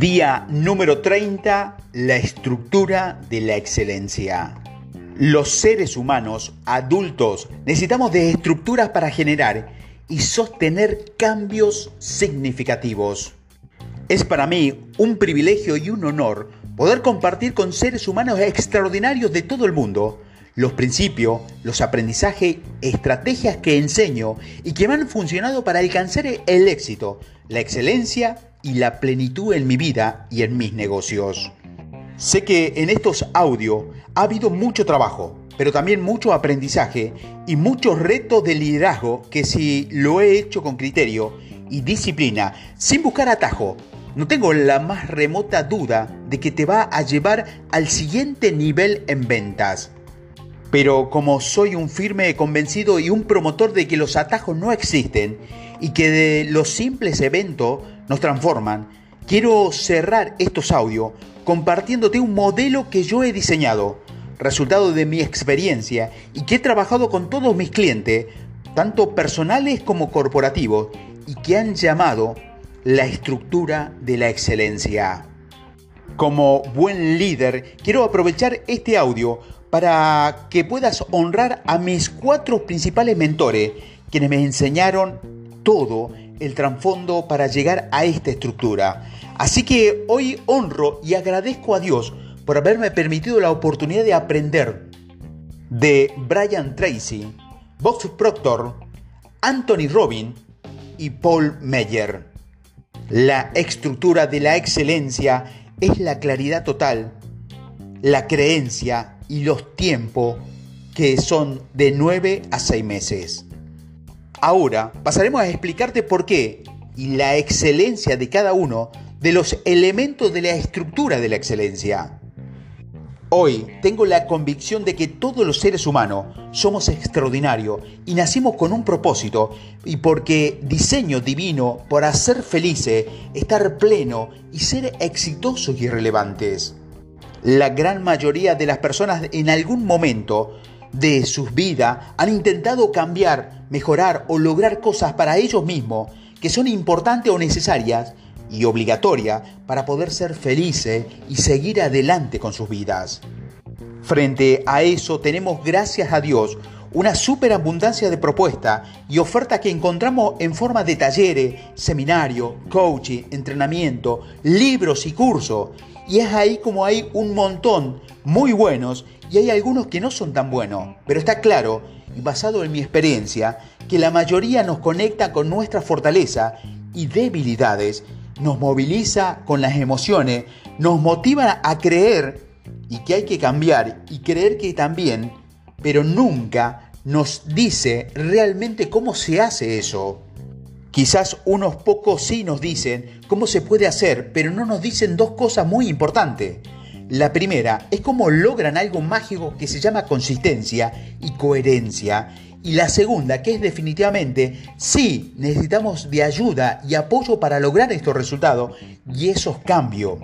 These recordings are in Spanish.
Día número 30, la estructura de la excelencia. Los seres humanos adultos necesitamos de estructuras para generar y sostener cambios significativos. Es para mí un privilegio y un honor poder compartir con seres humanos extraordinarios de todo el mundo los principios, los aprendizajes, estrategias que enseño y que me han funcionado para alcanzar el éxito, la excelencia y la plenitud en mi vida y en mis negocios. Sé que en estos audios ha habido mucho trabajo, pero también mucho aprendizaje y muchos retos de liderazgo que si lo he hecho con criterio y disciplina, sin buscar atajo, no tengo la más remota duda de que te va a llevar al siguiente nivel en ventas. Pero como soy un firme convencido y un promotor de que los atajos no existen y que de los simples eventos nos transforman, quiero cerrar estos audios compartiéndote un modelo que yo he diseñado, resultado de mi experiencia y que he trabajado con todos mis clientes, tanto personales como corporativos, y que han llamado la estructura de la excelencia. Como buen líder, quiero aprovechar este audio para que puedas honrar a mis cuatro principales mentores, quienes me enseñaron todo el trasfondo para llegar a esta estructura. Así que hoy honro y agradezco a Dios por haberme permitido la oportunidad de aprender de Brian Tracy, Bob Proctor, Anthony Robin y Paul Meyer. La estructura de la excelencia es la claridad total, la creencia y los tiempos que son de 9 a 6 meses. Ahora pasaremos a explicarte por qué y la excelencia de cada uno de los elementos de la estructura de la excelencia. Hoy tengo la convicción de que todos los seres humanos somos extraordinarios y nacimos con un propósito y porque diseño divino para ser felices, estar pleno y ser exitosos y relevantes. La gran mayoría de las personas en algún momento de sus vidas han intentado cambiar, mejorar o lograr cosas para ellos mismos que son importantes o necesarias y obligatorias para poder ser felices y seguir adelante con sus vidas. Frente a eso tenemos, gracias a Dios, una superabundancia de propuestas y ofertas que encontramos en forma de talleres, seminarios, coaching, entrenamiento, libros y cursos y es ahí como hay un montón muy buenos y hay algunos que no son tan buenos. Pero está claro, y basado en mi experiencia, que la mayoría nos conecta con nuestra fortaleza y debilidades, nos moviliza con las emociones, nos motiva a creer y que hay que cambiar y creer que también, pero nunca nos dice realmente cómo se hace eso. Quizás unos pocos sí nos dicen cómo se puede hacer, pero no nos dicen dos cosas muy importantes. La primera es cómo logran algo mágico que se llama consistencia y coherencia. Y la segunda, que es definitivamente, sí, necesitamos de ayuda y apoyo para lograr estos resultados y esos cambios.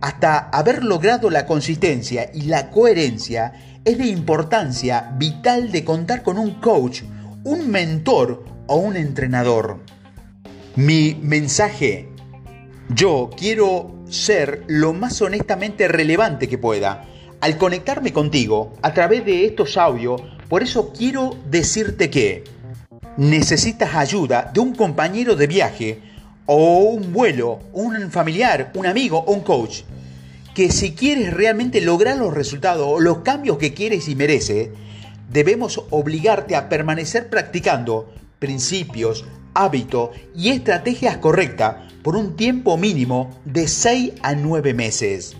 Hasta haber logrado la consistencia y la coherencia, es de importancia vital de contar con un coach, un mentor o un entrenador. Mi mensaje, yo quiero ser lo más honestamente relevante que pueda. Al conectarme contigo a través de estos audios, por eso quiero decirte que necesitas ayuda de un compañero de viaje o un vuelo, un familiar, un amigo o un coach. Que si quieres realmente lograr los resultados o los cambios que quieres y mereces, debemos obligarte a permanecer practicando principios, hábito y estrategias correctas por un tiempo mínimo de 6 a 9 meses.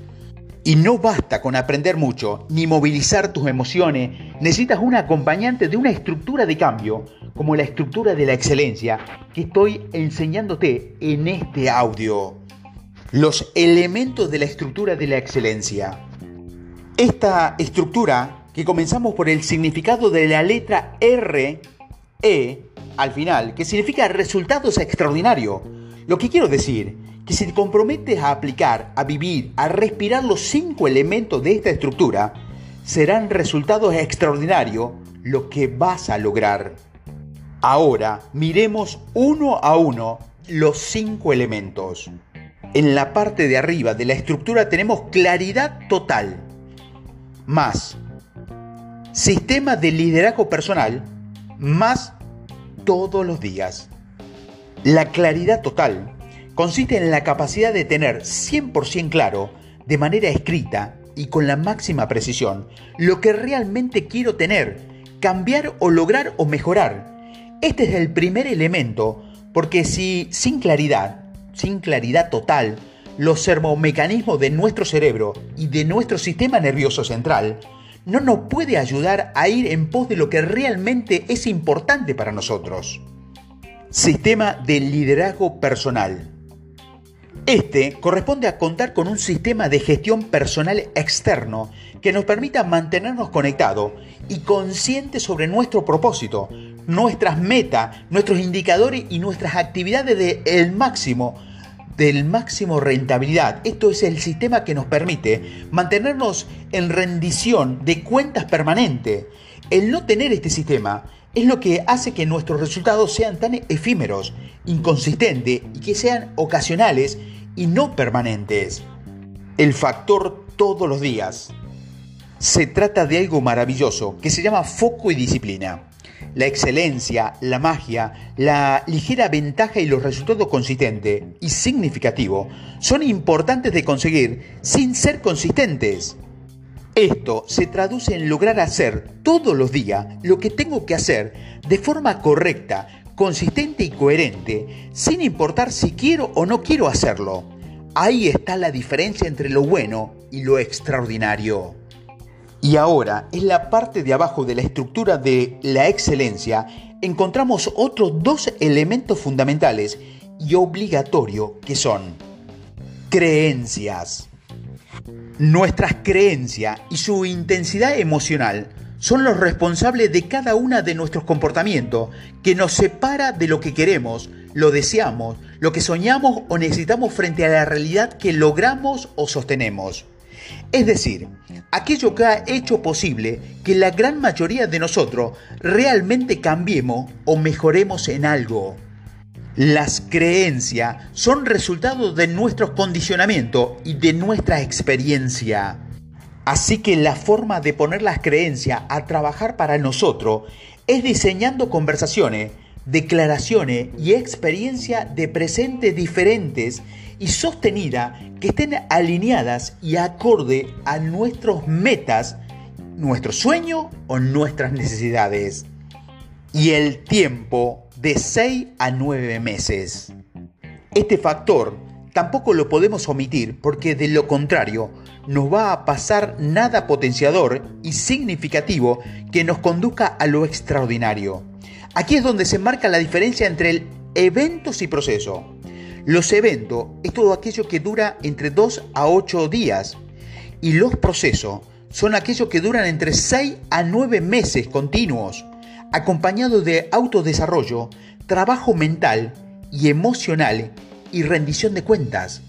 Y no basta con aprender mucho ni movilizar tus emociones, necesitas un acompañante de una estructura de cambio, como la estructura de la excelencia, que estoy enseñándote en este audio. Los elementos de la estructura de la excelencia. Esta estructura, que comenzamos por el significado de la letra R, E, al final, que significa resultados extraordinarios. Lo que quiero decir, que si te comprometes a aplicar, a vivir, a respirar los cinco elementos de esta estructura, serán resultados extraordinarios lo que vas a lograr. Ahora miremos uno a uno los cinco elementos. En la parte de arriba de la estructura tenemos claridad total, más sistema de liderazgo personal, más todos los días. La claridad total consiste en la capacidad de tener 100% claro, de manera escrita y con la máxima precisión, lo que realmente quiero tener, cambiar o lograr o mejorar. Este es el primer elemento, porque si sin claridad, sin claridad total, los sermomecanismos de nuestro cerebro y de nuestro sistema nervioso central no nos puede ayudar a ir en pos de lo que realmente es importante para nosotros. Sistema de liderazgo personal. Este corresponde a contar con un sistema de gestión personal externo que nos permita mantenernos conectados y conscientes sobre nuestro propósito, nuestras metas, nuestros indicadores y nuestras actividades del el máximo del máximo rentabilidad. Esto es el sistema que nos permite mantenernos en rendición de cuentas permanente. El no tener este sistema es lo que hace que nuestros resultados sean tan efímeros, inconsistentes y que sean ocasionales y no permanentes. El factor todos los días. Se trata de algo maravilloso que se llama foco y disciplina la excelencia, la magia, la ligera ventaja y los resultados consistentes y significativos son importantes de conseguir sin ser consistentes. Esto se traduce en lograr hacer todos los días lo que tengo que hacer de forma correcta, consistente y coherente, sin importar si quiero o no quiero hacerlo. Ahí está la diferencia entre lo bueno y lo extraordinario. Y ahora, en la parte de abajo de la estructura de la excelencia, encontramos otros dos elementos fundamentales y obligatorios que son creencias. Nuestras creencias y su intensidad emocional son los responsables de cada una de nuestros comportamientos que nos separa de lo que queremos, lo deseamos, lo que soñamos o necesitamos frente a la realidad que logramos o sostenemos. Es decir, aquello que ha hecho posible que la gran mayoría de nosotros realmente cambiemos o mejoremos en algo. Las creencias son resultado de nuestro condicionamiento y de nuestra experiencia. Así que la forma de poner las creencias a trabajar para nosotros es diseñando conversaciones, declaraciones y experiencias de presente diferentes y sostenida que estén alineadas y acorde a nuestros metas, nuestro sueño o nuestras necesidades. Y el tiempo de 6 a 9 meses. Este factor tampoco lo podemos omitir porque de lo contrario nos va a pasar nada potenciador y significativo que nos conduzca a lo extraordinario. Aquí es donde se marca la diferencia entre el eventos y proceso. Los eventos es todo aquello que dura entre 2 a 8 días y los procesos son aquellos que duran entre 6 a 9 meses continuos, acompañados de autodesarrollo, trabajo mental y emocional y rendición de cuentas.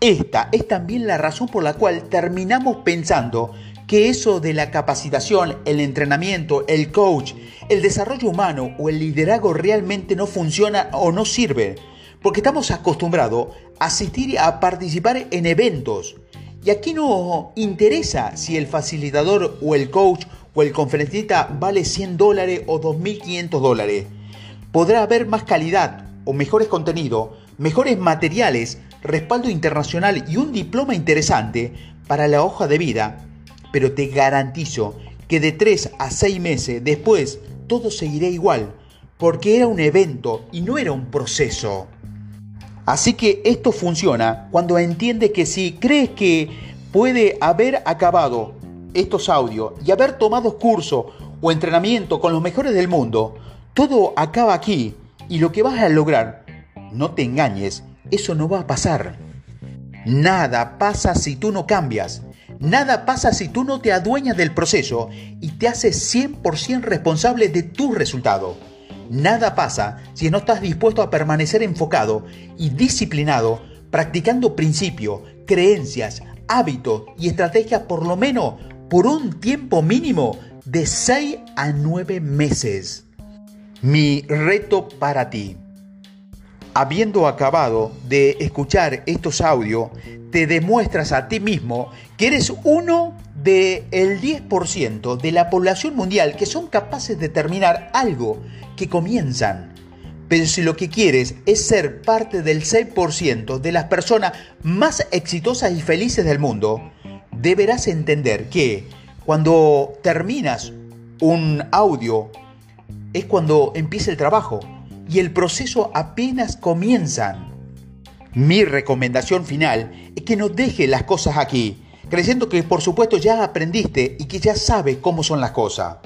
Esta es también la razón por la cual terminamos pensando que eso de la capacitación, el entrenamiento, el coach, el desarrollo humano o el liderazgo realmente no funciona o no sirve porque estamos acostumbrados a asistir a participar en eventos. Y aquí no interesa si el facilitador o el coach o el conferencista vale 100 dólares o 2.500 dólares. Podrá haber más calidad o mejores contenidos, mejores materiales, respaldo internacional y un diploma interesante para la hoja de vida, pero te garantizo que de 3 a 6 meses después todo seguirá igual, porque era un evento y no era un proceso. Así que esto funciona cuando entiende que si crees que puede haber acabado estos audios y haber tomado curso o entrenamiento con los mejores del mundo, todo acaba aquí y lo que vas a lograr, no te engañes, eso no va a pasar. Nada pasa si tú no cambias. Nada pasa si tú no te adueñas del proceso y te haces 100% responsable de tu resultado. Nada pasa si no estás dispuesto a permanecer enfocado y disciplinado, practicando principios, creencias, hábitos y estrategias por lo menos por un tiempo mínimo de 6 a 9 meses. Mi reto para ti. Habiendo acabado de escuchar estos audios, te demuestras a ti mismo que eres uno del 10% de la población mundial que son capaces de terminar algo que comienzan. Pero si lo que quieres es ser parte del 6% de las personas más exitosas y felices del mundo, deberás entender que cuando terminas un audio es cuando empieza el trabajo y el proceso apenas comienza. Mi recomendación final es que no dejes las cosas aquí, creyendo que por supuesto ya aprendiste y que ya sabes cómo son las cosas.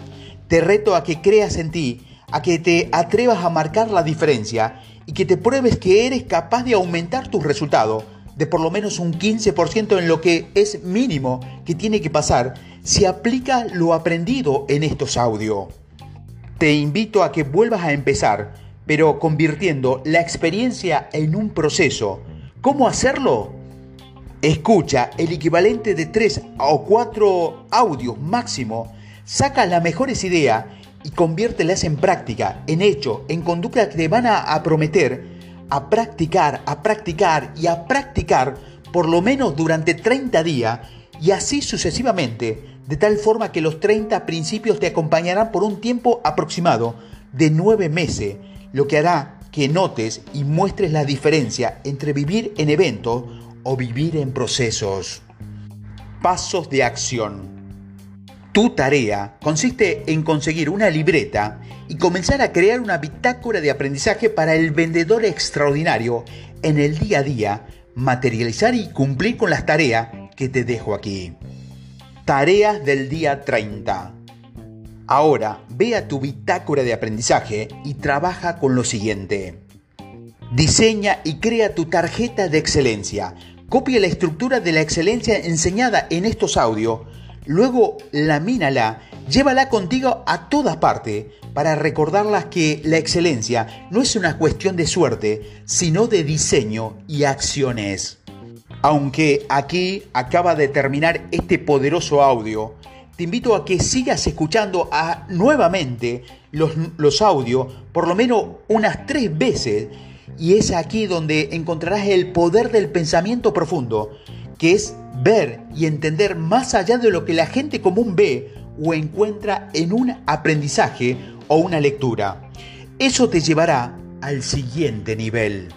Te reto a que creas en ti, a que te atrevas a marcar la diferencia y que te pruebes que eres capaz de aumentar tus resultados de por lo menos un 15% en lo que es mínimo que tiene que pasar si aplica lo aprendido en estos audios. Te invito a que vuelvas a empezar, pero convirtiendo la experiencia en un proceso. ¿Cómo hacerlo? Escucha el equivalente de 3 o 4 audios máximo, saca las mejores ideas y conviértelas en práctica, en hecho, en conducta que te van a, prometer a practicar, a practicar y a practicar por lo menos durante 30 días y así sucesivamente, de tal forma que los 30 principios te acompañarán por un tiempo aproximado de 9 meses, lo que hará que notes y muestres la diferencia entre vivir en eventos o vivir en procesos. Pasos de acción. Tu tarea consiste en conseguir una libreta y comenzar a crear una bitácora de aprendizaje para el vendedor extraordinario en el día a día, materializar y cumplir con las tareas que te dejo aquí. Tareas del día 30. Ahora ve a tu bitácora de aprendizaje y trabaja con lo siguiente. Diseña y crea tu tarjeta de excelencia. Copia la estructura de la excelencia enseñada en estos audios Luego lamínala, llévala contigo a todas partes para recordarlas que la excelencia no es una cuestión de suerte, sino de diseño y acciones. Aunque aquí acaba de terminar este poderoso audio, te invito a que sigas escuchando a, nuevamente los, los audios por lo menos unas tres veces y es aquí donde encontrarás el poder del pensamiento profundo que es ver y entender más allá de lo que la gente común ve o encuentra en un aprendizaje o una lectura. Eso te llevará al siguiente nivel.